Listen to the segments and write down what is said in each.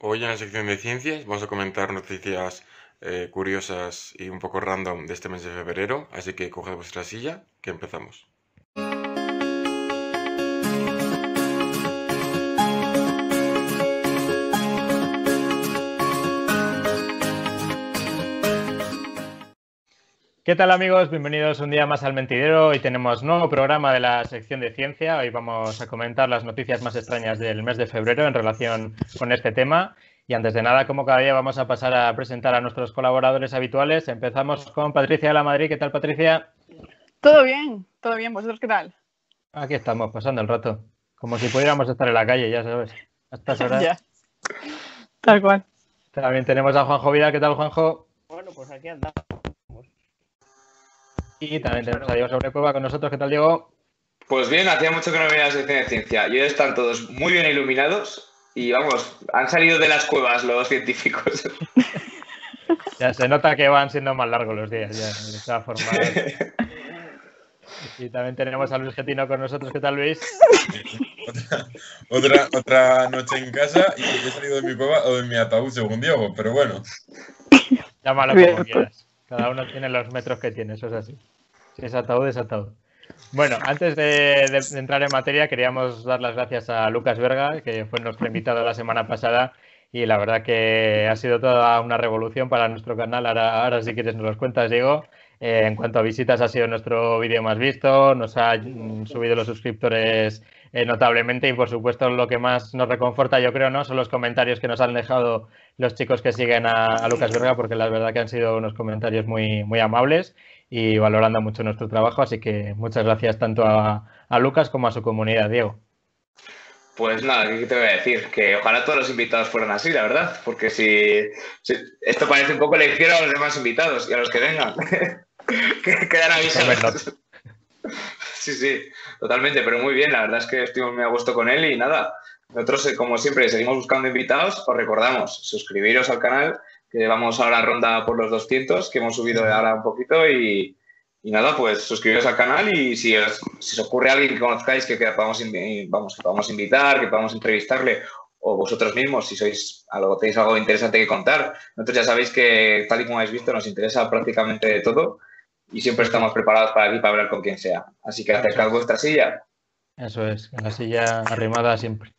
Hoy en la sección de ciencias vamos a comentar noticias eh, curiosas y un poco random de este mes de febrero, así que coged vuestra silla, que empezamos. ¿Qué tal amigos? Bienvenidos un día más al Mentidero. Hoy tenemos nuevo programa de la sección de ciencia. Hoy vamos a comentar las noticias más extrañas del mes de febrero en relación con este tema. Y antes de nada, como cada día, vamos a pasar a presentar a nuestros colaboradores habituales. Empezamos con Patricia de la Madrid. ¿Qué tal, Patricia? Todo bien, todo bien. ¿Vosotros qué tal? Aquí estamos, pasando el rato. Como si pudiéramos estar en la calle, ya sabes. A estas horas. Ya. Tal cual. También tenemos a Juanjo Vida. ¿Qué tal, Juanjo? Bueno, pues aquí andamos. Y también tenemos a Diego Sobrecueva con nosotros. ¿Qué tal, Diego? Pues bien, hacía mucho que no venía a la sección de ciencia. Y hoy están todos muy bien iluminados y vamos, han salido de las cuevas los científicos. Ya se nota que van siendo más largos los días, ya, de todas formas. Y también tenemos a Luis Getino con nosotros. ¿Qué tal, Luis? Otra, otra noche en casa y he salido de mi cueva o de mi ataúd, según Diego, pero bueno. Llámalo como quieras. Cada uno tiene los metros que tiene, eso es así. Si es ataúd, es ataúd. Bueno, antes de entrar en materia, queríamos dar las gracias a Lucas Verga, que fue nuestro invitado la semana pasada. Y la verdad que ha sido toda una revolución para nuestro canal. Ahora, ahora si quieres nos los cuentas, Diego. Eh, en cuanto a visitas, ha sido nuestro vídeo más visto. Nos ha mm, subido los suscriptores eh, notablemente. Y por supuesto, lo que más nos reconforta, yo creo, ¿no? Son los comentarios que nos han dejado los chicos que siguen a, a Lucas Verga, porque la verdad que han sido unos comentarios muy, muy amables y valorando mucho nuestro trabajo. Así que muchas gracias tanto a, a Lucas como a su comunidad, Diego. Pues nada, ¿qué te voy a decir? Que ojalá todos los invitados fueran así, la verdad. Porque si, si- esto parece un poco lección a los demás invitados y a los que vengan. que quedan avisados. Sí, sí, totalmente, pero muy bien. La verdad es que estoy muy a gusto con él y nada. Nosotros, eh, como siempre, seguimos buscando invitados. Os recordamos, suscribiros al canal, que vamos ahora a ronda por los 200, que hemos subido ahora un poquito y, nada, pues suscribiros al canal y si os, si ocurre alguien que conozcáis que, que podamos, vamos, que podamos invitar, que podamos entrevistarle, o vosotros mismos, si sois algo, tenéis algo interesante que contar. Nosotros ya sabéis que, tal y como habéis visto, nos interesa prácticamente todo y siempre estamos preparados para aquí para hablar con quien sea. Así que acercad vuestra silla. Eso es, la silla arrimada siempre.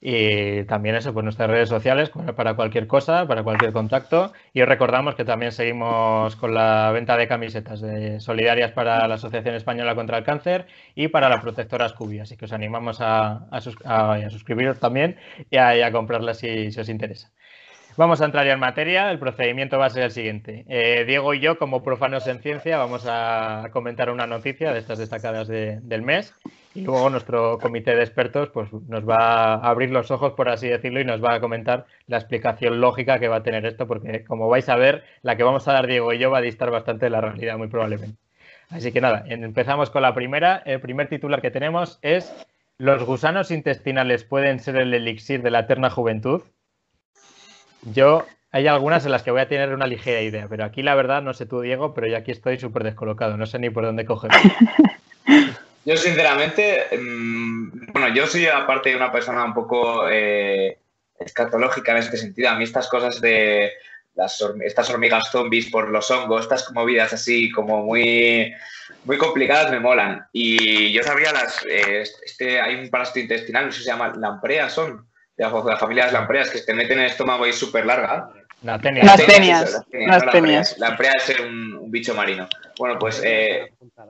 Y también eso, pues nuestras redes sociales para para cualquier cosa, para cualquier contacto. Y os recordamos que también seguimos con la venta de camisetas de solidarias para la Asociación Española contra el Cáncer y para la protectora Scooby. Así que os animamos a, a sus- a- a suscribiros también y a, y a comprarlas si, si os interesa. Vamos a entrar ya en materia. El procedimiento va a ser el siguiente. Eh, Diego y yo, como profanos en ciencia, vamos a comentar una noticia de estas destacadas de- del mes. Y luego nuestro comité de expertos pues, nos va a abrir los ojos, por así decirlo, y nos va a comentar la explicación lógica que va a tener esto, porque como vais a ver, la que vamos a dar Diego y yo va a distar bastante de la realidad, muy probablemente. Así que nada, empezamos con la primera. El primer titular que tenemos es ¿Los gusanos intestinales pueden ser el elixir de la eterna juventud? Yo, hay algunas en las que voy a tener una ligera idea, pero aquí la verdad, no sé tú, Diego, pero yo aquí estoy súper descolocado, no sé ni por dónde coger. Yo, sinceramente, mm, bueno, yo soy aparte una persona un poco eh, escatológica en este sentido. A mí estas cosas de las, estas hormigas zombies por los hongos, estas movidas así como muy, muy complicadas me molan. Y yo sabía las, eh, este, hay un parásito intestinal, no sé si se llama lampreas, son de la, la de las lampreas, que se te meten en el estómago y es súper larga. La. Las Las tenias, las no lampreas. tenias. Lamprea es un, un bicho marino. Bueno, pues eh, la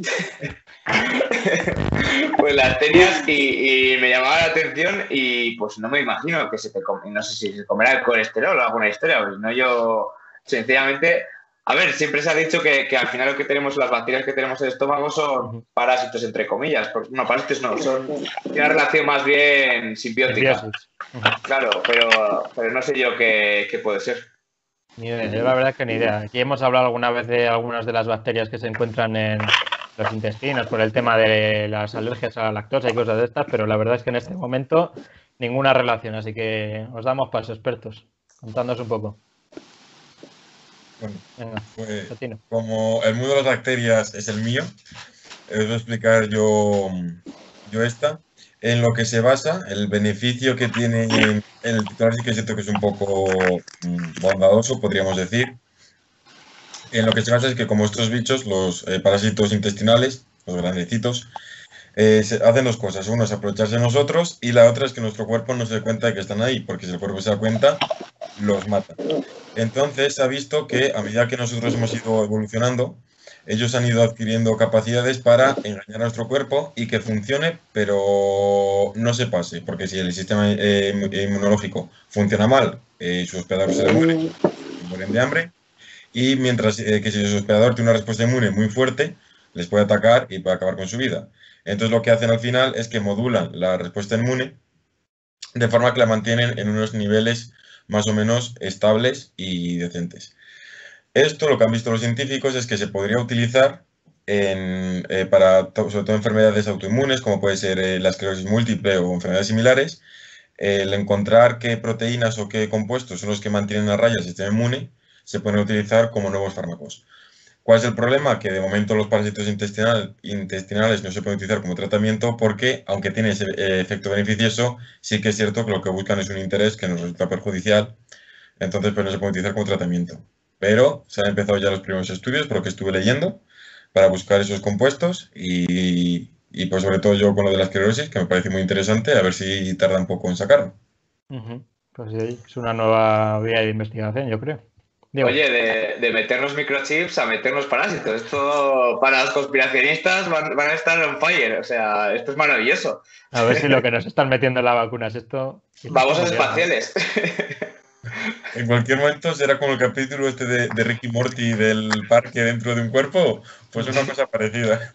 pues las tenías y, y me llamaba la atención y pues no me imagino que se te come, no sé si se comerá el colesterol o alguna historia, pues no yo, sencillamente, a ver, siempre se ha dicho que, que al final lo que tenemos, las bacterias que tenemos en el estómago son parásitos, entre comillas, porque, no, parásitos no, son una relación más bien simbiótica, claro, pero, pero no sé yo qué, qué puede ser. Ni idea, yo la verdad es que ni idea. Aquí hemos hablado alguna vez de algunas de las bacterias que se encuentran en los intestinos por el tema de las alergias a la lactosa y cosas de estas, pero la verdad es que en este momento ninguna relación, así que os damos paso, expertos. Contándonos un poco. Bueno, Venga, pues como el mundo de las bacterias es el mío, eh, os voy a explicar yo, yo esta. en lo que se basa, el beneficio que tiene en el titular sí que siento que es un poco mm, bondadoso, podríamos decir. En lo que se basa es que como estos bichos, los eh, parásitos intestinales, los grandecitos, eh, se- hacen dos cosas. Uno es aprovecharse de nosotros y la otra es que nuestro cuerpo no se dé cuenta de que están ahí, porque si el cuerpo se da cuenta, los mata. Entonces se ha visto que a medida que nosotros hemos ido evolucionando, ellos han ido adquiriendo capacidades para engañar a nuestro cuerpo y que funcione, pero no se pase, porque si el sistema eh, inmu- inmunológico funciona mal, eh, su hospedador se muere, mueren de hambre, y mientras eh, que si su hospedador tiene una respuesta inmune muy fuerte, les puede atacar y puede acabar con su vida. Entonces lo que hacen al final es que modulan la respuesta inmune de forma que la mantienen en unos niveles más o menos estables y decentes. Esto lo que han visto los científicos es que se podría utilizar eh, para sobre todo enfermedades autoinmunes, como puede ser eh, la esclerosis múltiple o enfermedades similares, el encontrar qué proteínas o qué compuestos son los que mantienen a raya el sistema inmune, se pueden utilizar como nuevos fármacos. ¿Cuál es el problema? Que de momento los parásitos intestinal- intestinales no se pueden utilizar como tratamiento porque, aunque tiene ese eh, efecto beneficioso, sí que es cierto que lo que buscan es un interés que nos resulta perjudicial, entonces pues no se puede utilizar como tratamiento. Pero se han empezado ya los primeros estudios, por lo que estuve leyendo, para buscar esos compuestos y, pues sobre todo yo con lo de la esclerosis, que me parece muy interesante, a ver si tarda un poco en sacarlo. Pues sí, es una nueva vía de investigación, yo creo. Digo, Oye, de, de meternos microchips a meternos parásitos. Esto para los conspiracionistas van, van a estar on fire. O sea, esto es maravilloso. a ver si lo que nos están metiendo en la vacuna es esto. Babosos espaciales. En cualquier momento será como el capítulo este de, de Ricky Morty del parque dentro de un cuerpo, pues una cosa parecida.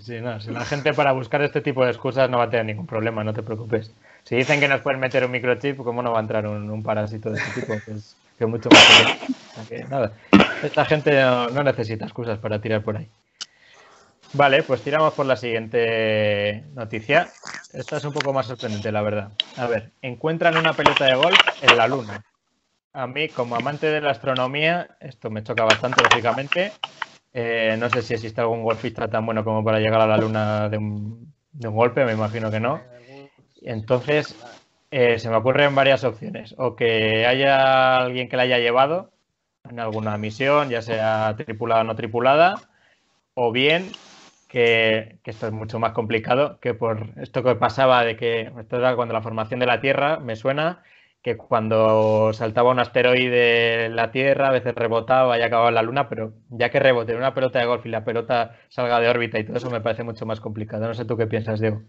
Sí, no, si la gente para buscar este tipo de excusas no va a tener ningún problema, no te preocupes. Si dicen que nos pueden meter un microchip, ¿cómo no va a entrar un, un parásito de este tipo? Que es, que mucho más que, nada, esta gente no, no necesita excusas para tirar por ahí. Vale, pues tiramos por la siguiente noticia. Esta es un poco más sorprendente, la verdad. A ver, encuentran una pelota de golf en la luna. A mí, como amante de la astronomía, esto me choca bastante, lógicamente. Eh, no sé si existe algún golfista tan bueno como para llegar a la luna de un, de un golpe, me imagino que no. Entonces, eh, se me ocurren varias opciones. O que haya alguien que la haya llevado en alguna misión, ya sea tripulada o no tripulada, o bien que, esto es mucho más complicado, que por esto que pasaba de que esto era cuando la formación de la Tierra, me suena que cuando saltaba un asteroide la Tierra, a veces rebotaba y acababa la Luna, pero ya que rebote una pelota de golf y la pelota salga de órbita y todo eso me parece mucho más complicado. No sé tú qué piensas, Diego.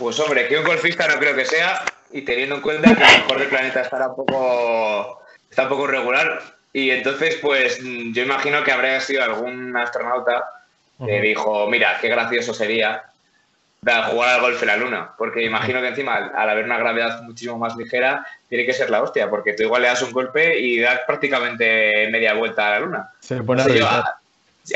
Pues hombre, que un golfista no creo que sea, y teniendo en cuenta que el mejor del planeta estará un poco, está un poco regular, y entonces pues yo imagino que habría sido algún astronauta que dijo, mira, qué gracioso sería jugar al golf en la luna, porque imagino que encima al, al haber una gravedad muchísimo más ligera, tiene que ser la hostia, porque tú igual le das un golpe y das prácticamente media vuelta a la luna. Se pone a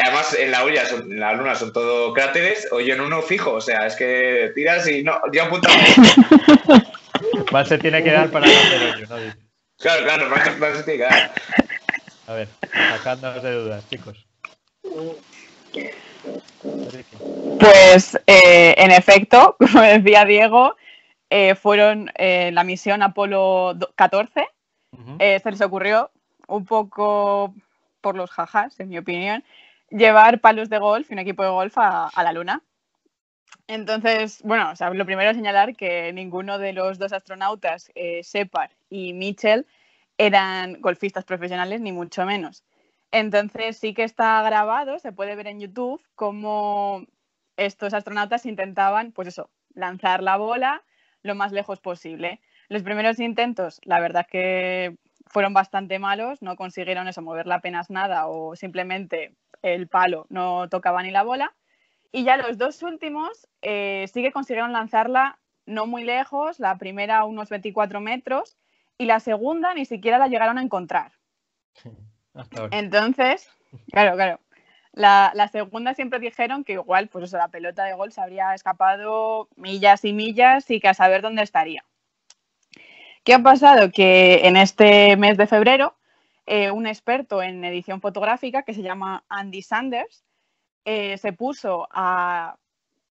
además, en la, olla son- en la luna son todo cráteres, o yo en uno fijo, o sea, es que tiras y no, yo apunto. Más se tiene que dar para hacer hoyo. Claro, claro, no, se- tiene que dar. A ver, sacándonos de dudas, chicos. Pues eh, en efecto, como decía Diego, eh, fueron eh, la misión Apolo do- 14. Ujú. eh, se les ocurrió un poco por los jajas, en mi opinión, llevar palos de golf y un equipo de golf a, la luna. Entonces, bueno, lo primero es señalar que ninguno de los dos astronautas, eh, Shepard y Mitchell, eran golfistas profesionales, ni mucho menos. Entonces sí que está grabado, se puede ver en YouTube cómo estos astronautas intentaban, pues eso, lanzar la bola lo más lejos posible. Los primeros intentos, la verdad que fueron bastante malos, no consiguieron eso, moverla apenas nada o simplemente el palo no tocaba ni la bola. Y ya los dos últimos eh, sí que consiguieron lanzarla no muy lejos, la primera unos 24 metros y la segunda ni siquiera la llegaron a encontrar. Hasta ahora. Entonces, claro, claro. La, la segunda siempre dijeron que igual, pues eso, la pelota de gol se habría escapado millas y millas y que a saber dónde estaría. ¿Qué ha pasado? Que en este mes de febrero, eh, un experto en edición fotográfica que se llama Andy Sanders eh, se puso a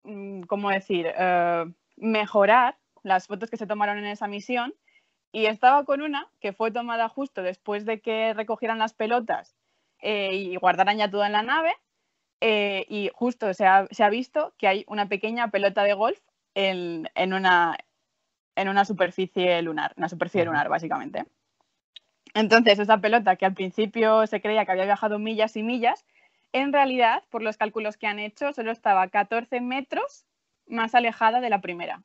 mm, ¿cómo decir?, eh, mejorar las fotos que se tomaron en esa misión y estaba con una que fue tomada justo después de que recogieran las pelotas y guardaran ya todo en la nave y justo se ha, se ha, visto que hay una pequeña pelota de golf en, en, una, en una superficie lunar, una superficie lunar básicamente. Entonces, esa pelota que al principio se creía que había viajado millas y millas, en realidad, por los cálculos que han hecho, solo estaba 14 metros más alejada de la primera.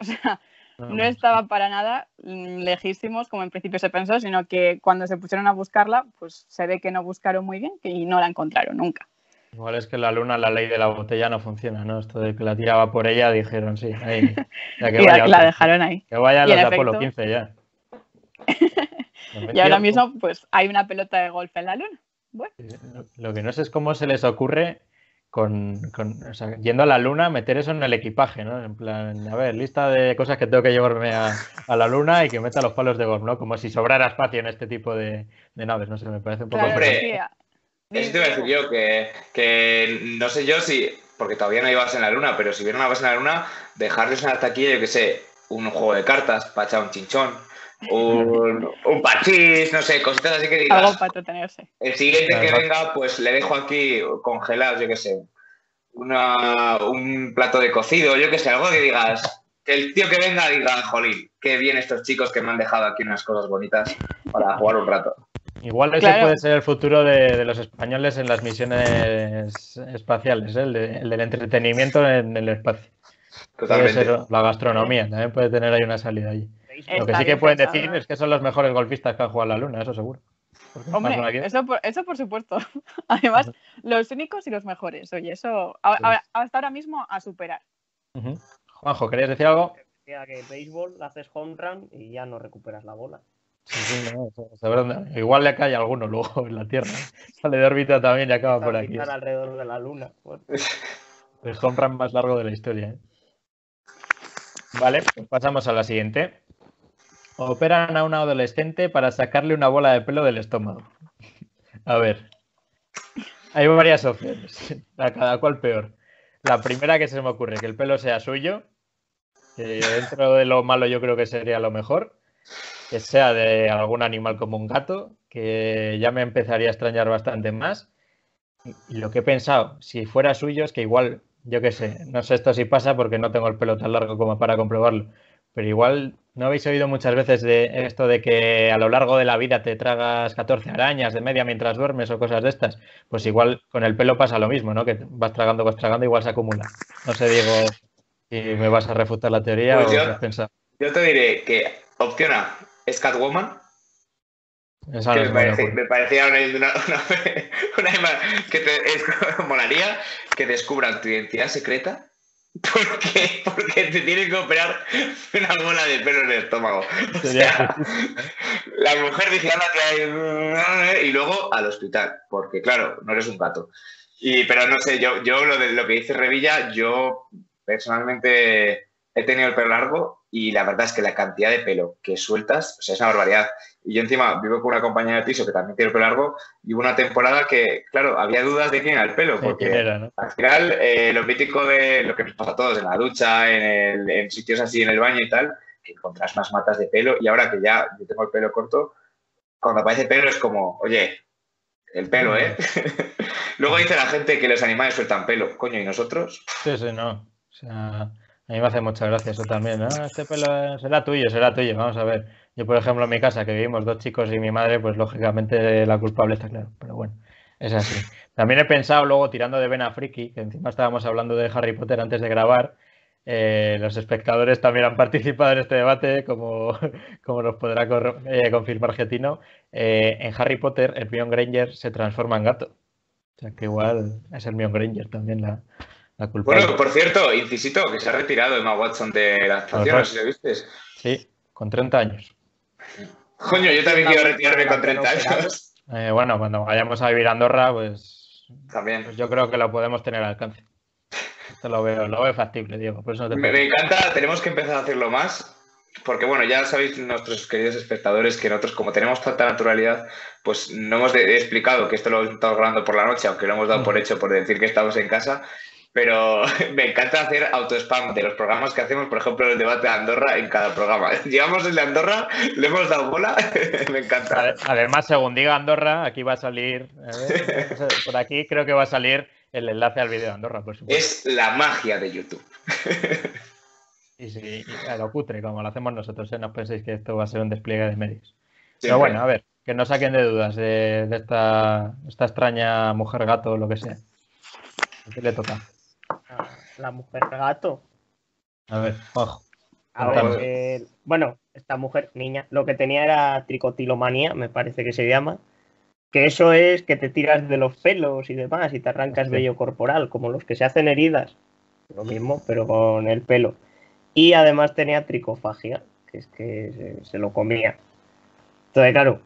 O sea, no estaba para nada lejísimos como en principio se pensó, sino que cuando se pusieron a buscarla, pues se ve que no buscaron muy bien y no la encontraron nunca. Igual es que la luna, la ley de la botella no funciona, ¿no? Esto de que la tiraba por ella, dijeron, sí, ahí. Ya que vaya la, dejaron ahí. Que vaya los de Apolo 15 ya. y ahora mismo, pues hay una pelota de golf en la luna. Bueno. Lo que no sé es cómo se les ocurre con, con o sea, yendo a la luna meter eso en el equipaje, ¿no? En plan, a ver, lista de cosas que tengo que llevarme a, a la luna y que meta los palos de golf, ¿no? Como si sobrara espacio en este tipo de, de naves, no sé, me parece un poco... Claro, Hombre, eso te iba a decir yo, que, que no sé yo si, porque todavía no hay base en la luna, pero si hubiera una base en la luna, dejarles una taquilla, yo que sé, un juego de cartas para echar un chinchón, un, un pachís, no sé, cositas así que digas. Algo para tenerse. El siguiente que venga, pues le dejo aquí congelado, yo que sé, una, un plato de cocido, yo que sé, algo que digas. Que el tío que venga diga, jolín, qué bien estos chicos que me han dejado aquí unas cosas bonitas para jugar un rato. Igual ese claro. puede ser el futuro de, de, los españoles en las misiones espaciales, ¿eh? el, de, el, del entretenimiento en el espacio. Totalmente. la gastronomía, también puede tener ahí una salida allí. Lo que sí que pueden decir ¿no? es que son los mejores golfistas que han jugado a la luna, eso seguro. Hombre, eso por, eso por supuesto. Además, los únicos y los mejores. Oye, eso hasta ahora mismo a superar. Uh -huh. Juanjo, ¿querías decir algo? Que béisbol haces home run y ya no recuperas la bola. Sí, sí, no, igual le cae alguno luego en la Tierra. Sale de órbita también y acaba por aquí. alrededor de la Luna. El home run más largo de la historia. ¿eh? Vale, pues pasamos a la siguiente. Operan a un adolescente para sacarle una bola de pelo del estómago. A ver. Hay varias opciones. A cada cual peor. La primera que se me ocurre, que el pelo sea suyo. Que dentro de lo malo yo creo que sería lo mejor que sea de algún animal como un gato, que ya me empezaría a extrañar bastante más. Y lo que he pensado, si fuera suyo, es que igual, yo qué sé, no sé esto si pasa porque no tengo el pelo tan largo como para comprobarlo, pero igual no habéis oído muchas veces de esto de que a lo largo de la vida te tragas 14 arañas de media mientras duermes o cosas de estas. Pues igual con el pelo pasa lo mismo, ¿no? Que vas tragando, vas tragando, igual se acumula. No sé, Diego, si me vas a refutar la teoría pues o yo, has pensado. Yo te diré que opción A es Catwoman. Esa que no me, parece, parecía una, una, una, una que te es, molaría que descubran tu identidad secreta. ¿Por qué? Porque te tienen que operar una bola de pelo en el estómago. O sea, la mujer dice, anda, que hay... y luego al hospital, porque claro, no eres un gato. Y, pero no sé, yo, yo lo, de, lo que dice Revilla, yo personalmente he tenido el pelo largo y la verdad es que la cantidad de pelo que sueltas, o sea, es una barbaridad. Y yo encima vivo con una compañera de piso que también tiene el pelo largo y hubo una temporada que, claro, había dudas de quién era el pelo, porque ¿Quién era, no? al final eh, lo mítico de lo que nos pasa a todos en la ducha, en, el, en sitios así, en el baño y tal, que encontrás más matas de pelo y ahora que ya yo tengo el pelo corto, cuando aparece pelo es como, oye, el pelo, ¿eh? Luego dice la gente que los animales sueltan pelo, coño, ¿y nosotros? Sí, sí, no. O sea, a mí me hace mucha gracia eso también. Este pelo será tuyo, será tuyo. Vamos a ver. Yo, por ejemplo, en mi casa, que vivimos dos chicos y mi madre, pues lógicamente la culpable está claro. Pero bueno, es así. También he pensado luego, tirando de Vena Friki, que encima estábamos hablando de Harry Potter antes de grabar, eh, los espectadores también han participado en este debate, como, como nos podrá eh, confirmar Getino. Eh, en Harry Potter, el Mion Granger se transforma en gato. O sea que igual es el Mion Granger también la, la culpable. Bueno, por cierto, incisito, que se ha retirado Emma Watson de la actuación, no sé si lo viste. Sí, con 30 años. Coño, yo también quiero retirarme con 30 años. Eh, bueno, cuando vayamos a vivir a Andorra, pues, También. pues yo creo que lo podemos tener al alcance. Esto lo veo, lo veo factible, Diego. Por eso no te Me, me encanta, tenemos que empezar a hacerlo más. Porque bueno, ya sabéis nuestros queridos espectadores que nosotros como tenemos tanta naturalidad, pues no hemos de, de explicado que esto lo estamos grabando por la noche, aunque lo hemos dado por hecho por decir que estamos en casa. Pero me encanta hacer auto-spam de los programas que hacemos, por ejemplo, el debate de Andorra en cada programa. Llevamos el de Andorra, le hemos dado bola, me encanta. Ade- Además, según diga Andorra, aquí va a salir. a ver, por aquí creo que va a salir el enlace al vídeo de Andorra, por supuesto. Es la magia de YouTube. Y, sí, a lo cutre, como lo hacemos nosotros, ¿eh? no penséis que esto va a ser un despliegue de medios. Pero bueno, a ver, que no saquen de dudas de, de esta, esta extraña mujer gato o lo que sea. ¿A qué le toca? La mujer gato. A ver, ojo. A ver, eh, bueno, esta mujer, niña, lo que tenía era tricotilomanía, me parece que se llama. Que eso es que te tiras de los pelos y demás y te arrancas Sí. vello corporal, como los que se hacen heridas. Lo mismo, pero con el pelo. Y además tenía tricofagia, que es que se, se lo comía. Entonces, claro,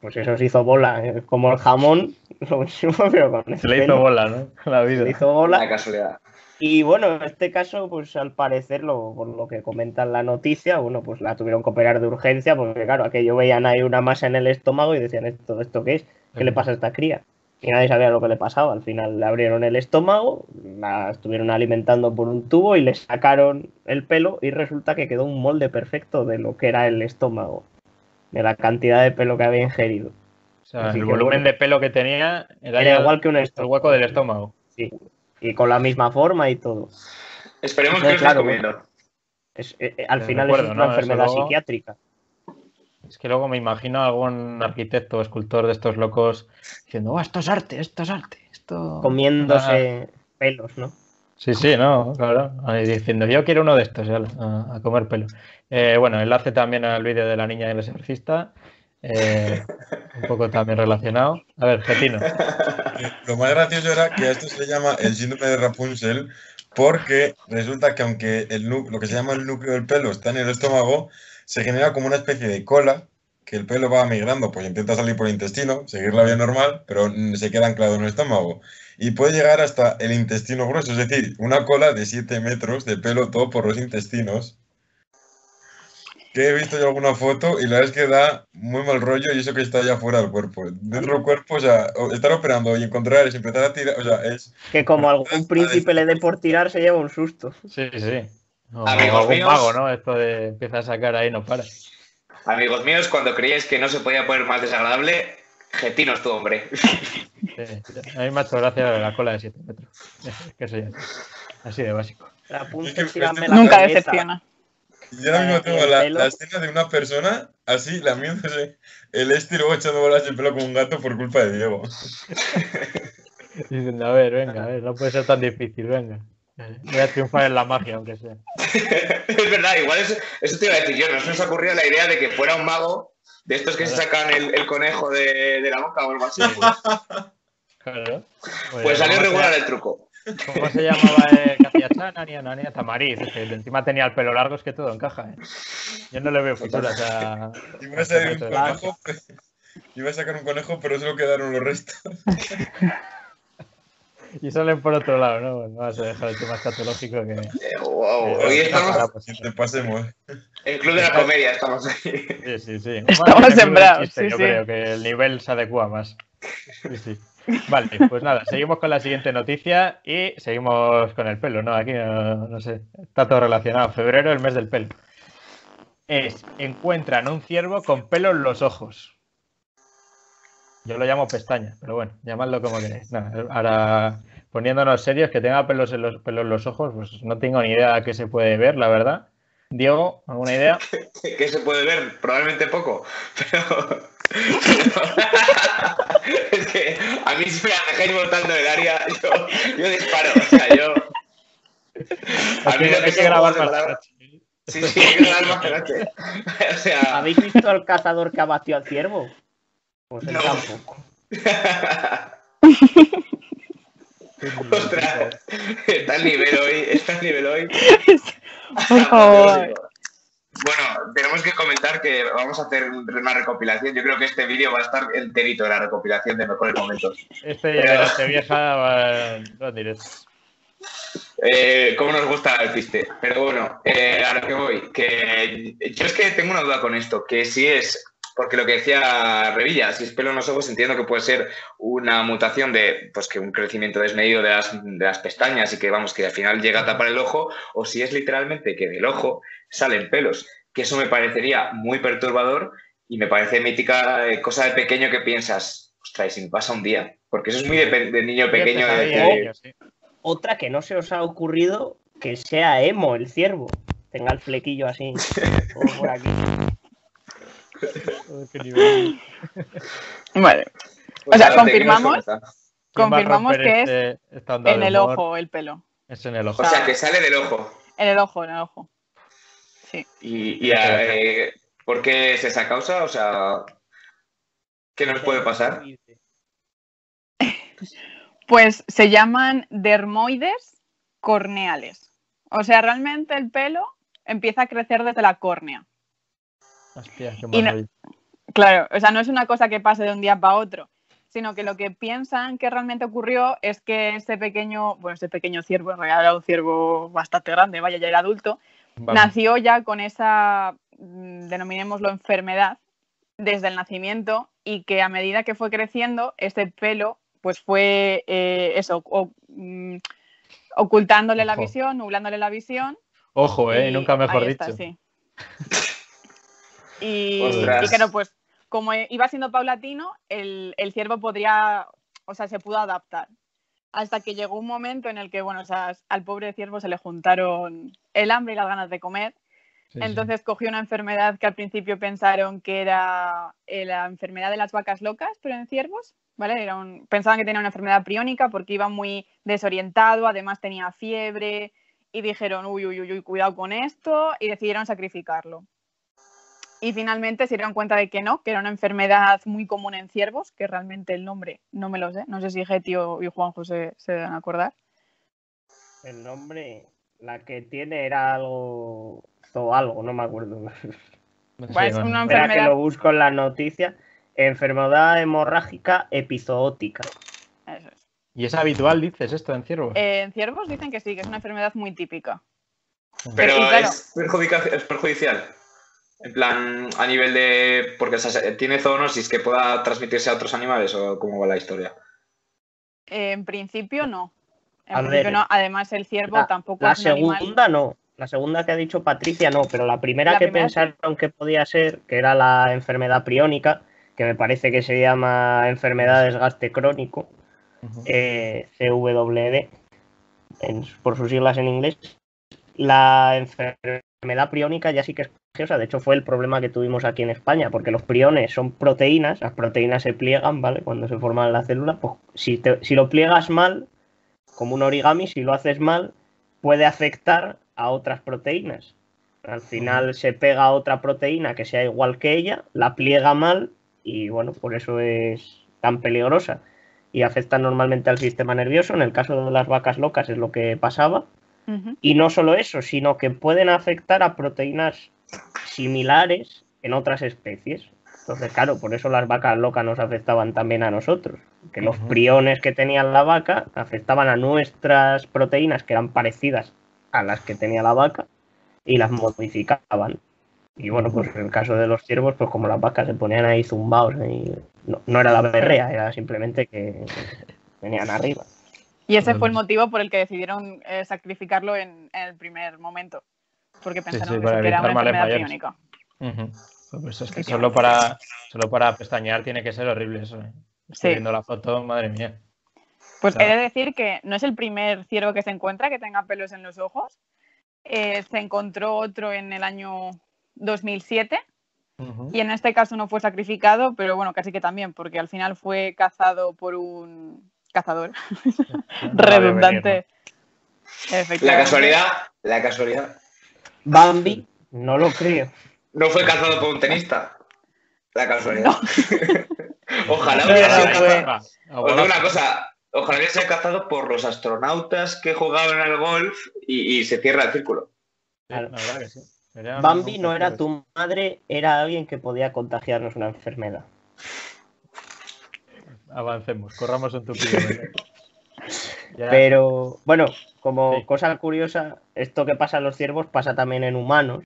pues eso se hizo bola, eh, como el jamón, lo mismo, pero con el Se le hizo bola, ¿no? La Se vida. le hizo bola. La casualidad. Y bueno, en este caso, pues al parecer, lo, por lo que comenta en la noticia, bueno, pues la tuvieron que operar de urgencia, porque claro, aquello veían ahí una masa en el estómago y decían, ¿esto, esto qué es? ¿Qué le pasa a esta cría? Y nadie sabía lo que le pasaba. Al final le abrieron el estómago, la estuvieron alimentando por un tubo y le sacaron el pelo y resulta que quedó un molde perfecto de lo que era el estómago, de la cantidad de pelo que había ingerido. O sea, Así el volumen bueno. de pelo que tenía era, Era igual que un el hueco del estómago. Sí. Y con la misma forma y todo. Esperemos Entonces, que claro, comiendo. Es- eh, eh, al Te final recuerdo, es una enfermedad luego- psiquiátrica. Es que luego me imagino a algún arquitecto o escultor de estos locos diciendo, "Oh, esto es arte, esto es arte, esto... comiéndose pelos, ¿no? Sí, sí, no, claro. Ahí diciendo, yo quiero uno de estos, ya, a, a comer pelo. Eh, bueno, enlace también al vídeo de la niña del exorcista. eh, un poco también relacionado. A ver, Getino. Lo más gracioso era que esto se llama el síndrome de Rapunzel porque resulta que aunque el lo que se llama el núcleo del pelo está en el estómago, se genera como una especie de cola que el pelo va migrando, pues intenta salir por el intestino, seguir la vía normal, pero se queda anclado en el estómago. Y puede llegar hasta el intestino grueso, es decir, una cola de 7 metros de pelo todo por los intestinos. Que he visto yo alguna foto y la verdad es que da muy mal rollo y eso que está ya fuera del cuerpo. Dentro del cuerpo, o sea, estar operando y encontrar es empezar a tirar, o sea, es... Que como algún príncipe le dé por tirar, se lleva un susto. Sí, sí. O Amigos algún míos. mago, ¿no? Esto de empieza a sacar ahí, no para. Amigos míos, cuando creíais que no se podía poner más desagradable, Getino es tu hombre. Sí, a mí me ha hecho gracia la cola de 7 metros. que así de básico. La punta Es que este- la Nunca cabeza. decepciona. Y ahora mismo Eh, tengo la, la escena de una persona así, lamiéndose el este y luego echando bolas de pelo como un gato por culpa de Diego. Diciendo, a ver, venga, a ver, no puede ser tan difícil, venga. Eh, Voy a triunfar en la magia, aunque sea. es verdad, igual eso, eso te iba a decir yo, no se nos ocurrió la idea de que fuera un mago de estos que se sacan el, el conejo de, de la boca o algo así. Claro. Pues salió ¿cómo se- regular el truco. ¿Cómo se llamaba el Tamariz? Es que encima tenía el pelo largo, es que todo encaja, ¿eh? Yo no le veo futuras a. Iba a salir un conejo, iba a sacar un conejo, pero solo quedaron los restos. Y salen por otro lado, ¿no? Bueno, vamos a dejar el tema escatológico que. Eh, wow, hoy estamos te pasemos. en el club de la comedia, estamos ahí. Sí, sí, sí. Estamos sembrados, sí, yo sí. creo que el nivel se adecua más. Sí, sí. Vale, pues nada, seguimos con la siguiente noticia y seguimos con el pelo, ¿no? Aquí no, no sé, está todo relacionado. Febrero, el mes del pelo. Es, encuentran un ciervo con pelo en los ojos. Yo lo llamo pestaña, pero bueno, llamadlo como queráis. Nada, ahora, poniéndonos serios, que tenga pelos en los, pelos en los ojos, pues no tengo ni idea a qué se puede ver, la verdad. Diego, ¿alguna idea? que se puede ver, probablemente poco, pero... mí si me la dejáis voltando el área, yo, yo disparo, o sea, yo... A mí que hay que grabar más. palabras- Sí, sí, hay que grabar más noche. O sea... ¿Habéis visto al cazador que abatió al ciervo? Pues No. tampoco. Ostras, está el nivel hoy, está el nivel hoy. Por favor. Bueno, tenemos que comentar que vamos a hacer una recopilación. Yo creo que este vídeo va a estar enterito de la recopilación de mejores momentos. Este de la vieja va diré. Eh, ¿Cómo nos gusta el piste? Pero bueno, eh, a lo que voy, que yo es que tengo una duda con esto, que si es porque lo que decía Revilla, si es pelo en los ojos, entiendo que puede ser una mutación de pues que un crecimiento desmedido de las, de las pestañas y que vamos, que al final llega a tapar el ojo, o si es literalmente que del ojo salen pelos, que eso me parecería muy perturbador y me parece mítica eh, cosa de pequeño que piensas, ostras, si me pasa un día, porque eso es muy de, niño pequeño. de. Otra que no se os ha ocurrido que sea emo el ciervo. Tenga el flequillo así. por aquí. Joder, qué nivel. Vale, O sea, confirmamos. comentar. ¿Quién va a confirmamos que es este en el ojo el pelo. Es en el ojo. O sea, que sale del ojo. En el ojo, en el ojo. Sí. ¿Y, y, eh, por qué es esa causa? O sea, ¿qué nos puede pasar? Pues se llaman dermoides corneales. O sea, realmente el pelo empieza a crecer desde la córnea. Hostia, qué no-. Claro, o sea, no es una cosa que pase de un día para otro, sino que lo que piensan que realmente ocurrió es que ese pequeño, bueno, ese pequeño ciervo, en realidad era un ciervo bastante grande, vaya, ya era adulto, Vamos. nació ya con esa, mm, denominémoslo enfermedad, desde el nacimiento y que a medida que fue creciendo, ese pelo, pues fue eh, eso, o- mm, ocultándole la visión, nublándole la visión. Ojo, eh, y nunca mejor dicho. está, sí. Y, y claro, pues como iba siendo paulatino, el, el ciervo podría, o sea, se pudo adaptar. Hasta que llegó un momento en el que, bueno, o sea, al pobre ciervo se le juntaron el hambre y las ganas de comer. Sí, sí. Entonces cogió una enfermedad que al principio pensaron que era eh, la enfermedad de las vacas locas, pero en ciervos, ¿vale? Era un- pensaban que tenía una enfermedad priónica porque iba muy desorientado, además tenía fiebre y dijeron, uy, uy, uy, uy, cuidado con esto y decidieron sacrificarlo. Y finalmente se dieron cuenta de que no, que era una enfermedad muy común en ciervos, que realmente el nombre no me lo sé, no sé si Getio y Juan José se deben acordar. El nombre, la que tiene era algo. O algo, no me acuerdo. Sí, Pues bueno. una Espera que enfermedad, lo busco en la noticia. Enfermedad hemorrágica epizootica. eso es. ¿Y es habitual, dices, esto en ciervos? Eh, en ciervos dicen que sí, que es una enfermedad muy típica. Pero claro. es, perjudica- es perjudicial. En plan, a nivel de. Porque o sea, tiene zoonosis que pueda transmitirse a otros animales o cómo va la historia. En principio no. En A principio ver, no. Además, el ciervo La, tampoco la es un animal. segunda no. La segunda que ha dicho Patricia no, pero la primera La que primera sí. pensaron que podía ser, que era la enfermedad priónica, que me parece que se llama enfermedad de desgaste crónico, eh, CWD, en- por sus siglas en inglés. La enfermedad priónica ya sí que es de hecho fue el problema que tuvimos aquí en España, porque los priones son proteínas, las proteínas se pliegan, ¿vale? Cuando se forman en la célula, pues si, te- si lo pliegas mal, como un origami, si lo haces mal, puede afectar a otras proteínas. Al final se pega a otra proteína que sea igual que ella, la pliega mal y bueno, por eso es tan peligrosa y afecta normalmente al sistema nervioso. En el caso de las vacas locas es lo que pasaba. Y no solo eso, sino que pueden afectar a proteínas similares en otras especies. Entonces, claro, por eso las vacas locas nos afectaban también a nosotros. Que los priones que tenía la vaca afectaban a nuestras proteínas que eran parecidas a las que tenía la vaca y las modificaban. Y bueno, pues en el caso de los ciervos, pues como las vacas se ponían ahí zumbados, ahí, no, no era la berrea, era simplemente que venían arriba. Y ese fue el motivo por el que decidieron eh, sacrificarlo en, en el primer momento. Porque pensaron sí, que para que era una enfermedad mayores. priónica. Ujú. Pues es que solo para, solo para pestañear tiene que ser horrible eso. ¿eh? Estoy Sí. viendo la foto, madre mía. Pues Claro. he de decir que no es el primer ciervo que se encuentra que tenga pelos en los ojos. Eh, se encontró otro en el año 2007 Ujú. y en este caso no fue sacrificado, pero bueno, casi que también, porque al final fue cazado por un cazador redundante. venir, La casualidad, la casualidad. Bambi, no lo creo. No fue cazado por un tenista. La casualidad. Ojalá hubiera sido Os digo una cosa, ojalá hubiera sido cazado por los astronautas que jugaban al golf y, y se cierra el círculo. Sí, la verdad que sí. Sería Bambi no era tu madre, era alguien que podía contagiarnos una enfermedad. Avancemos, corramos un tupido. ¿vale? Ya, Pero bueno, como Sí. cosa curiosa, esto que pasa en los ciervos pasa también en humanos.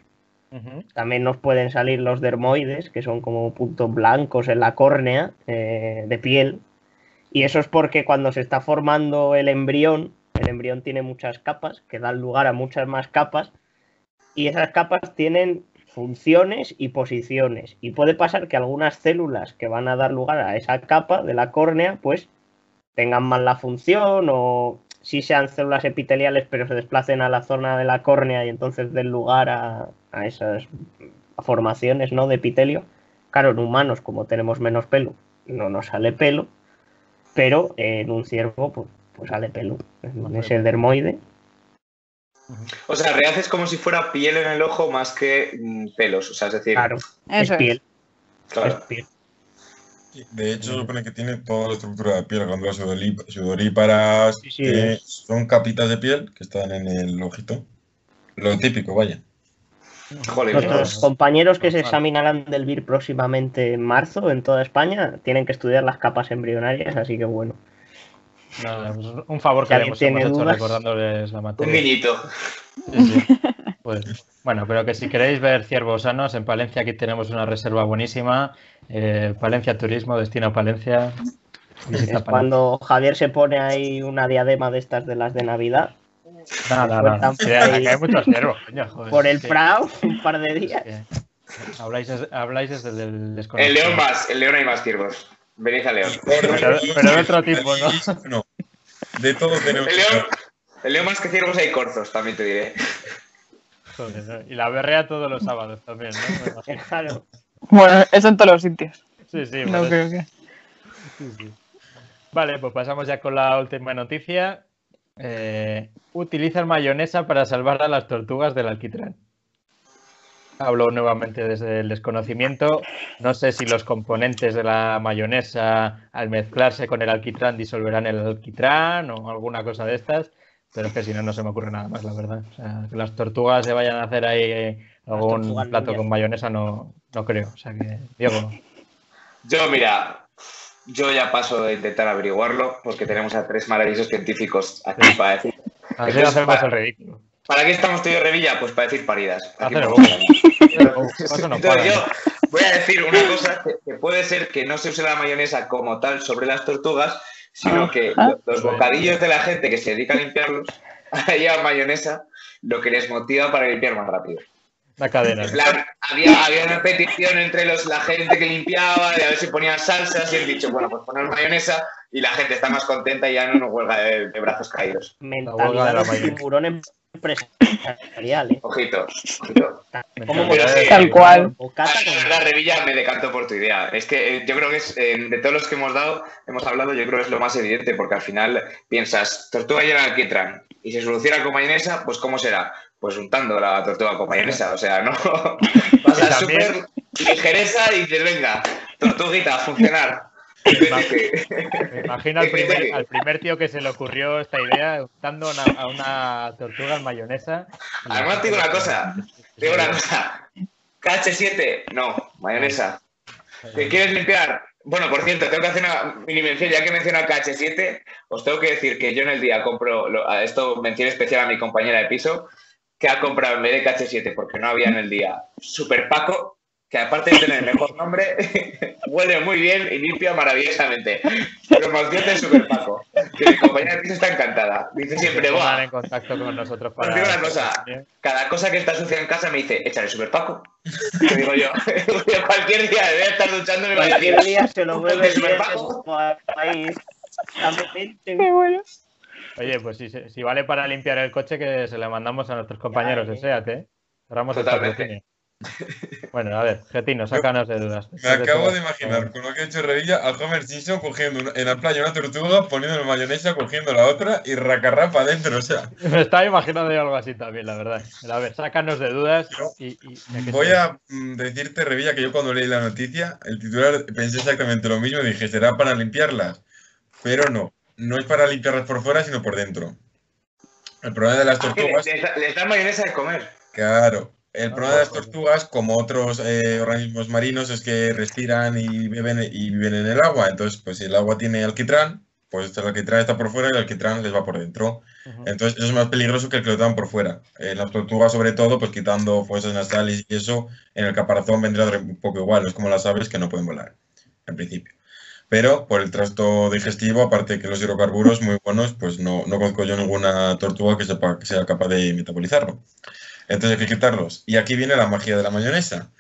También nos pueden salir los dermoides, que son como puntos blancos en la córnea eh, de piel. Y eso es porque cuando se está formando el embrión, el embrión tiene muchas capas, que dan lugar a muchas más capas. Y esas capas tienen funciones y posiciones. Y puede pasar que algunas células que van a dar lugar a esa capa de la córnea, pues tengan mal la función o si sean células epiteliales pero se desplacen a la zona de la córnea y entonces den lugar a, a esas formaciones ¿no? de epitelio. Claro, en humanos, como tenemos menos pelo, no nos sale pelo, pero en un ciervo pues, pues sale pelo. En ese dermoide. O sea, realidad es como si fuera piel en el ojo más que mm, pelos. O sea, es decir, Claro, Eso es es. piel. claro. es piel. De hecho, supone que tiene toda la estructura de piel, glándulas sudoríparas, Sí, sí, que es. son capitas de piel que están en el ojito. Lo típico, vaya. Joder, Nuestros compañeros que se examinarán del VIR próximamente en marzo en toda España tienen que estudiar las capas embrionarias, así que bueno. Nada, pues un favor que alguien hemos, hecho recordándoles la Un materia. Sí, sí. Pues, bueno, pero que si queréis ver ciervos sanos, en Palencia aquí tenemos una reserva buenísima. eh, Palencia Turismo, destino Palencia. Visita Es Palencia. cuando Javier se pone ahí una diadema de estas de las de Navidad Nada, nada. hay, muchos ciervos, coño, joder, por el Prado un par de días. habláis, habláis desde el El desconocimiento. león más, el león hay más ciervos. Venid a león. Pero- pero de otro tipo, ¿no? No. De todo tenemos El león, saber. el león más que ciervos hay corzos, también te diré. Joder, ¿no? Y la berrea todos los sábados también, ¿no? Me imagino. Claro. Bueno, eso en todos los sitios. Sí, sí, No por creo eso. que. Sí, sí. Vale, pues pasamos ya con la última noticia. Eh, utilizan mayonesa para salvar a las tortugas del alquitrán. Hablo nuevamente desde el desconocimiento. No sé si los componentes de la mayonesa al mezclarse con el alquitrán disolverán el alquitrán o alguna cosa de estas, pero es que si no, no se me ocurre nada más, la verdad. O sea, que las tortugas se vayan a hacer ahí algún plato niñas. con mayonesa, no, no creo. O sea que, Diego, Yo, mira, yo ya paso de intentar averiguarlo porque tenemos a tres maravillosos científicos aquí para decir. así hacemos para- el ridículo. ¿Para qué estamos tú y yo, Revilla? Pues para decir paridas. Aquí Entonces yo voy a decir una cosa que, que puede ser que no se use la mayonesa como tal sobre las tortugas, sino que lo- los bocadillos de la gente que se dedica a limpiarlos llevan mayonesa, lo que les motiva para limpiar más rápido. La cadena. En plan, había, había una petición entre los, la gente que limpiaba de a ver si ponían salsas y han dicho, bueno, pues poner mayonesa y la gente está más contenta y ya no nos huelga de, de brazos caídos. huelga de la Mentalidad de mayonesa. tiburón empresarial, ¿eh? Ojito, ojito. ¿Cómo Pero sí, Tal cual. La verdad, Revilla me decantó por tu idea. Es que eh, yo creo que es, eh, de todos los que hemos dado, hemos hablado, yo creo que es lo más evidente, porque al final piensas, tortuga llena de alquitrán, y se soluciona con mayonesa, pues ¿cómo será? Pues untando la tortuga con mayonesa, o sea, no vas Y a también- súper ligereza y dices, venga, tortuguita, a funcionar. Me imagino al primer, al primer tío que se le ocurrió esta idea untando una- a una tortuga en mayonesa. Además, te digo una cosa, te digo una cosa, KH7, no, mayonesa. ¿Qué quieres limpiar? Bueno, por cierto, tengo que hacer una mini mención, ya que menciono KH7, os tengo que decir que yo en el día compro, lo- esto mención especial a mi compañera de piso, que ha comprado en vez de KH7, porque no había en el día, Super Paco, que aparte de tener el mejor nombre, huele muy bien y limpia maravillosamente. Promoción de Super Paco, que mi compañera de piso está encantada. Dice siempre, ¡buah! en contacto con nosotros Os para. digo una cosa, cada cosa que está sucia en casa me dice, échale super Paco. Te digo yo, cualquier día debe estar duchando y me va a decir, Cualquier día se lo Super bien, Paco. Qué bueno. Oye, pues si, si vale para limpiar el coche, que se le mandamos a nuestros compañeros de eh. SEAT, ¿eh? Cerramos el Totalmente. patrocinio. Bueno, a ver, Getino, sácanos de dudas. Me acabo de imaginar, con lo que ha hecho Revilla, a Homer Simpson cogiendo una- en la playa una tortuga, poniendo mayonesa, cogiendo la otra y racarra para adentro. O sea, Me estaba imaginando yo algo así también, la verdad. A ver, sácanos de dudas y. y- ya que voy a mm, decirte, Revilla, que yo cuando leí la noticia, el titular pensé exactamente lo mismo. Dije, será para limpiarlas. Pero no, no es para limpiarlas por fuera, sino por dentro. El problema de las "Ah, tortugas. les, les dan mayonesa de comer. Claro. El problema de las pues, tortugas, como otros eh, organismos marinos, es que respiran y beben y viven en el agua. Entonces, pues si el agua tiene alquitrán, pues el alquitrán está por fuera y el alquitrán les va por dentro. Entonces, eso es más peligroso que el que lo dan por fuera. En las tortugas, sobre todo, pues quitando fosas nasales y eso, en el caparazón dar un poco igual. Es como las aves que no pueden volar, en principio. Pero por el trasto digestivo, aparte que los hidrocarburos muy buenos, pues no, no conozco yo ninguna tortuga que, sepa, que sea capaz de metabolizarlo. Entonces hay que quitarlos. Y aquí viene la magia de la mayonesa.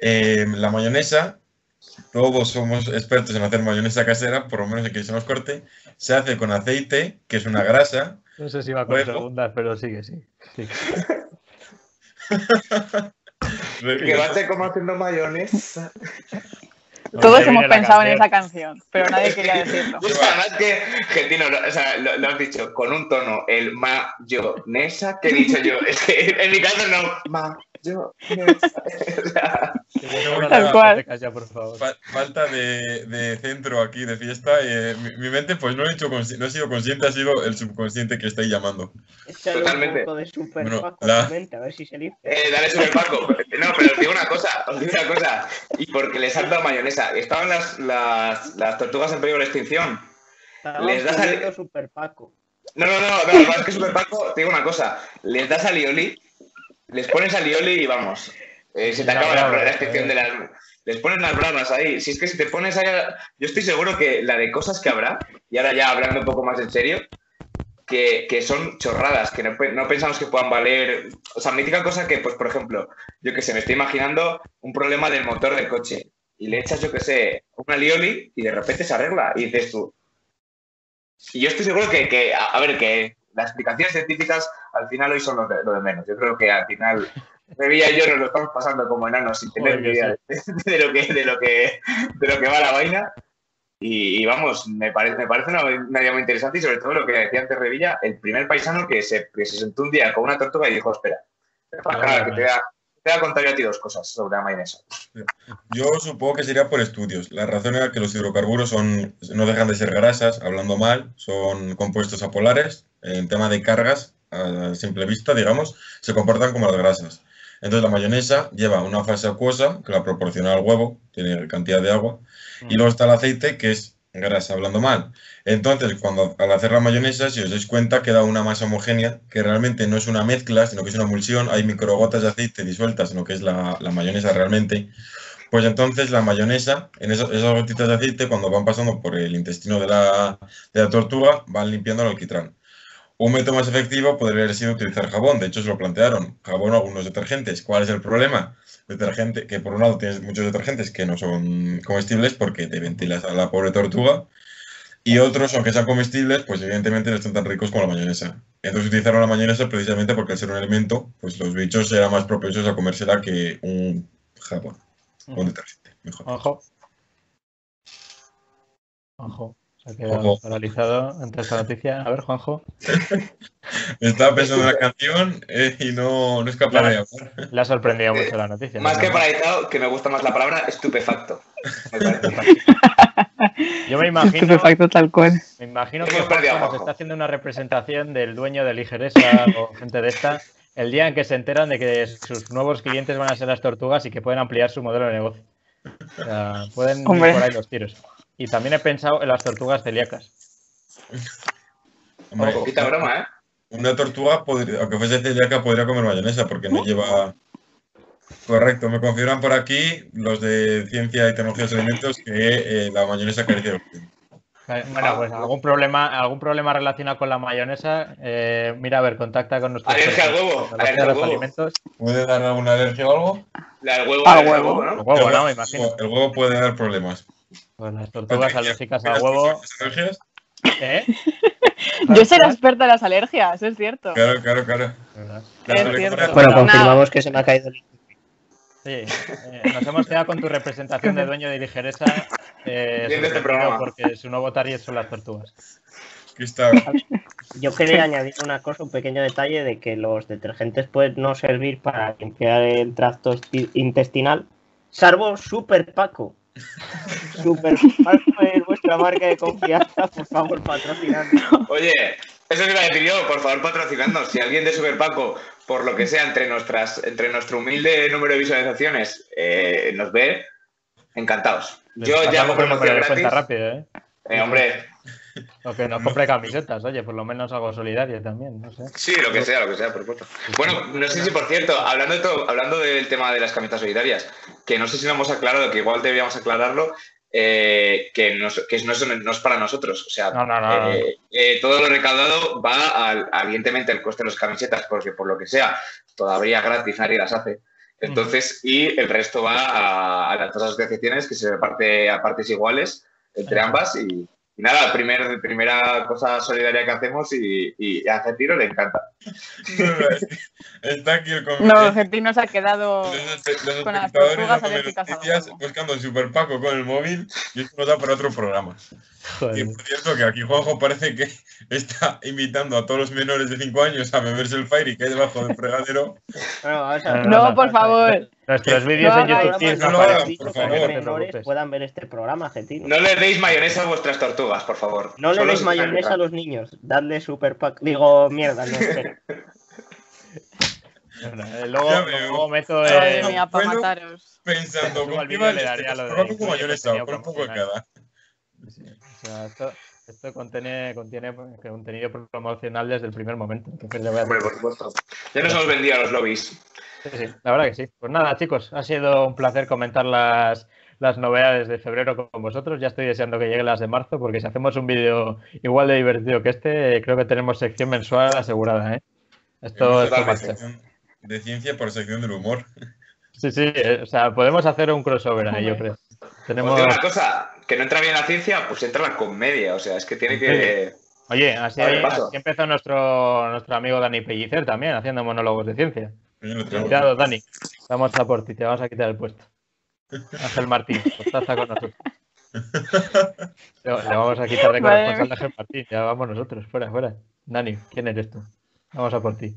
Eh, la mayonesa, todos somos expertos en hacer mayonesa casera, por lo menos en que se nos corte. Se hace con aceite, que es una grasa. No sé si va con Bueno. segundas, pero sigue, sí. sí. Que va a ser como haciendo mayonesa. Todos hemos pensado en esa canción, pero nadie quería decirlo. Además que, que Tino, lo- o sea, lo, lo has dicho con un tono, el mayonesa, que he dicho yo. Es que en mi caso no, mayonesa. O sea, Tal cual. Por favor. Falta de, de centro aquí, de fiesta. eh, mi, mi mente, pues no he, hecho no he sido consciente, ha sido el subconsciente que estáis llamando. Totalmente. un poco de super Bueno, Paco la- a tu mente, a ver si se limpia. eh, dale sobre Paco. No, pero os digo una cosa, os digo una cosa. Y porque les han dado mayonesa. Estaban las, las, las tortugas en peligro de extinción. Estaban les das al- super Paco. No, no, no, no, no, es que Super Paco, te digo una cosa, les das alioli, les pones alioli y vamos, eh, se te La acaba la, brava, la excepción de las... Les pones las bravas ahí, si es que si te pones ahí, a- yo estoy seguro que la de cosas que habrá, y ahora ya hablando un poco más en serio, que, que son chorradas, que no, no pensamos que puedan valer, o sea, mítica cosa que, pues por ejemplo, yo que sé, me estoy imaginando un problema del motor del coche, y le echas, yo que sé, un alioli y de repente se arregla, y dices tú, y yo estoy seguro que, que, a, a ver, que las explicaciones científicas al final hoy son lo de, lo de menos. Yo creo que al final Revilla y yo nos lo estamos pasando como enanos sin tener que idea de, de lo que, de, lo que, de lo que va la vaina. Y, y vamos, me parece, me parece una, una idea muy interesante y sobre todo lo que decía antes Revilla, el primer paisano que se, que se sentó un día con una tortuga y dijo, espera, para acá, que te voy, a, te voy a contar yo a ti dos cosas sobre la mayonesa. Yo supongo que sería por estudios. La razón era que los hidrocarburos son, no dejan de ser grasas, hablando mal, son compuestos apolares. En tema de cargas, a simple vista, digamos, se comportan como las grasas. Entonces la mayonesa lleva una fase acuosa que la proporciona al huevo, tiene cantidad de agua, y luego está el aceite que es grasa, hablando mal. Entonces, cuando al hacer la mayonesa, si os dais cuenta, queda una masa homogénea que realmente no es una mezcla, sino que es una emulsión. Hay microgotas de aceite disueltas en lo que es la, la mayonesa realmente. Pues entonces la mayonesa, en eso- esas gotitas de aceite, cuando van pasando por el intestino de la, de la tortuga, van limpiando el alquitrán. Un método más efectivo podría haber sido utilizar jabón. De hecho, se lo plantearon. Jabón o algunos detergentes. ¿Cuál es el problema? Detergente, que por un lado tienes muchos detergentes que no son comestibles porque te ventilas a la pobre tortuga. Y otros, aunque sean comestibles, pues evidentemente no están tan ricos como la mayonesa. Entonces utilizaron la mayonesa precisamente porque al ser un alimento, pues los bichos eran más propensos a comérsela que un jabón. Un detergente, mejor. Ojo. Ojo. Se ha quedado Ojo. paralizado ante esta noticia. A ver, Juanjo. Estaba pensando en la canción eh, y no, no es capaz de hablar. Le ha sorprendido mucho la noticia. Más ¿no? que paralizado, que me gusta más la palabra estupefacto. Me parece. Yo me imagino, Estupefacto tal cual. me imagino que que está haciendo una representación del dueño de Ligeresa o gente de esta el día en que se enteran de que sus nuevos clientes van a ser las tortugas y que pueden ampliar su modelo de negocio. O sea, pueden ir por ahí los tiros. Y también he pensado en las tortugas celíacas. Hombre, Poquita broma, ¿eh? Una tortuga, podría- aunque fuese celíaca, podría comer mayonesa porque no lleva... Correcto, me confirman por aquí los de Ciencia y Tecnología de los Alimentos que eh, la mayonesa carece. Bueno, pues algún problema, algún problema relacionado con la mayonesa. eh, mira, a ver, contacta con nuestros Alergia al huevo, alergia de al los huevo. alimentos. ¿Puede dar alguna alergia o algo? La del huevo. ¿no? El huevo, ¿no? Me huevo, imagino. el huevo puede dar problemas. Pues las tortugas alérgicas al ¿Tienes huevo. alergias? ¿Eh? Yo soy la experta de las alergias, es cierto. Claro, claro, claro. Es cierto. Bueno, confirmamos que se me ha caído el Sí, eh, nos hemos quedado con tu representación de dueño de ligereza. Eh, Bien este programa. porque su nuevo target son las tortugas. Aquí está. Yo quería añadir una cosa, un pequeño detalle de que los detergentes pueden no servir para limpiar el tracto esti- intestinal, salvo Super Paco. Super Paco es vuestra marca de confianza, por favor, patrocinadnos. Oye, eso que iba a decir yo, por favor, patrocinadnos. Si alguien de Super Paco, por lo que sea, entre nuestras, entre nuestro humilde número de visualizaciones, eh, nos ve, encantados. Yo ya hago promoción gratis. rápido, ¿eh? Eh, hombre, O que nos compre camisetas, oye, por lo menos algo solidario también, no sé. Sí, lo que sea, lo que sea, por supuesto. Bueno, no sé si, por cierto, hablando, de todo, hablando del tema de las camisetas solidarias, que no sé si lo hemos aclarado, que igual deberíamos aclararlo, eh, que, no, que no, es, no, es, para nosotros. O sea, no, no, eh, eh, todo lo recaudado va, al, evidentemente, al coste de las camisetas, porque por lo que sea, todavía gratis nadie las hace. Entonces, y el resto va a, a las dos asociaciones que se reparte a partes iguales entre ambas y, y nada, primer, primera cosa solidaria que hacemos y, y a Argentino le encanta. Está aquí el No, Argentino se ha quedado los, los con las espectadores tortugas buscando en Super Paco con el móvil y esto nos da para otro programa. Y por cierto que aquí Juanjo parece que está invitando a todos los menores de 5 años a beberse el Fairy que hay debajo del fregadero. Bueno, vamos a- No, por favor. Nuestros vídeos No, en no, YouTube no, sí no no por no favor. te menores preocupes. puedan ver este programa, Argentino. No le deis mayonesa a vuestras tortugas, por favor. No le Solo deis se mayonesa a los niños. Dadle super pack. Digo, mierda, no. Bueno, eh, Luego, luego meto Madre el, mía, para bueno. mataros. Pensando con qué le daría lo de mayonesa, contenido con un poco de cada. Sí, o sea, esto, esto contiene, contiene contenido promocional desde el primer momento. Entonces le voy a Hombre, por supuesto. Ya nos hemos vendido a los lobbies. Sí, sí, la verdad que sí. Pues nada, chicos, ha sido un placer comentar las, las novedades de febrero con vosotros. Ya estoy deseando que lleguen las de marzo, porque si hacemos un vídeo igual de divertido que este, creo que tenemos sección mensual asegurada, ¿eh? Esto, sección de ciencia por sección del humor. Sí, sí, eh, o sea, podemos hacer un crossover ahí, yo creo. Os Tenemos... una cosa, que no entra bien la ciencia, pues entra la comedia. O sea, es que tiene que. Oye, así, ver, empezó nuestro, nuestro amigo Dani Pellicer también, haciendo monólogos de ciencia. Cuidado, Dani. Vamos a por ti, te vamos a quitar el puesto. Ángel Martín, costaza con nosotros. Le vamos a quitar de corresponsal a. Ángel Martín. Ya vamos nosotros, fuera, fuera. Dani, ¿quién eres tú? Vamos a por ti.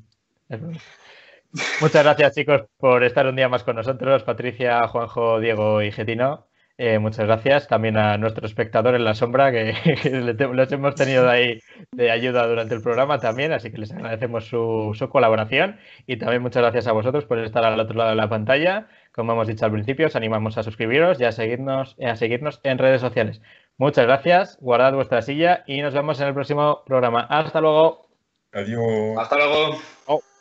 Muchas gracias, chicos, por estar un día más con nosotros. Patricia, Juanjo, Diego y Getino. Eh, muchas gracias también a nuestro espectador en la sombra, que, que los hemos tenido de ahí de ayuda durante el programa también, así que les agradecemos su, su colaboración y también muchas gracias a vosotros por estar al otro lado de la pantalla. Como hemos dicho al principio, os animamos a suscribiros y a seguirnos, a seguirnos en redes sociales. Muchas gracias, guardad vuestra silla y nos vemos en el próximo programa. Hasta luego. Adiós. Hasta luego. Chao.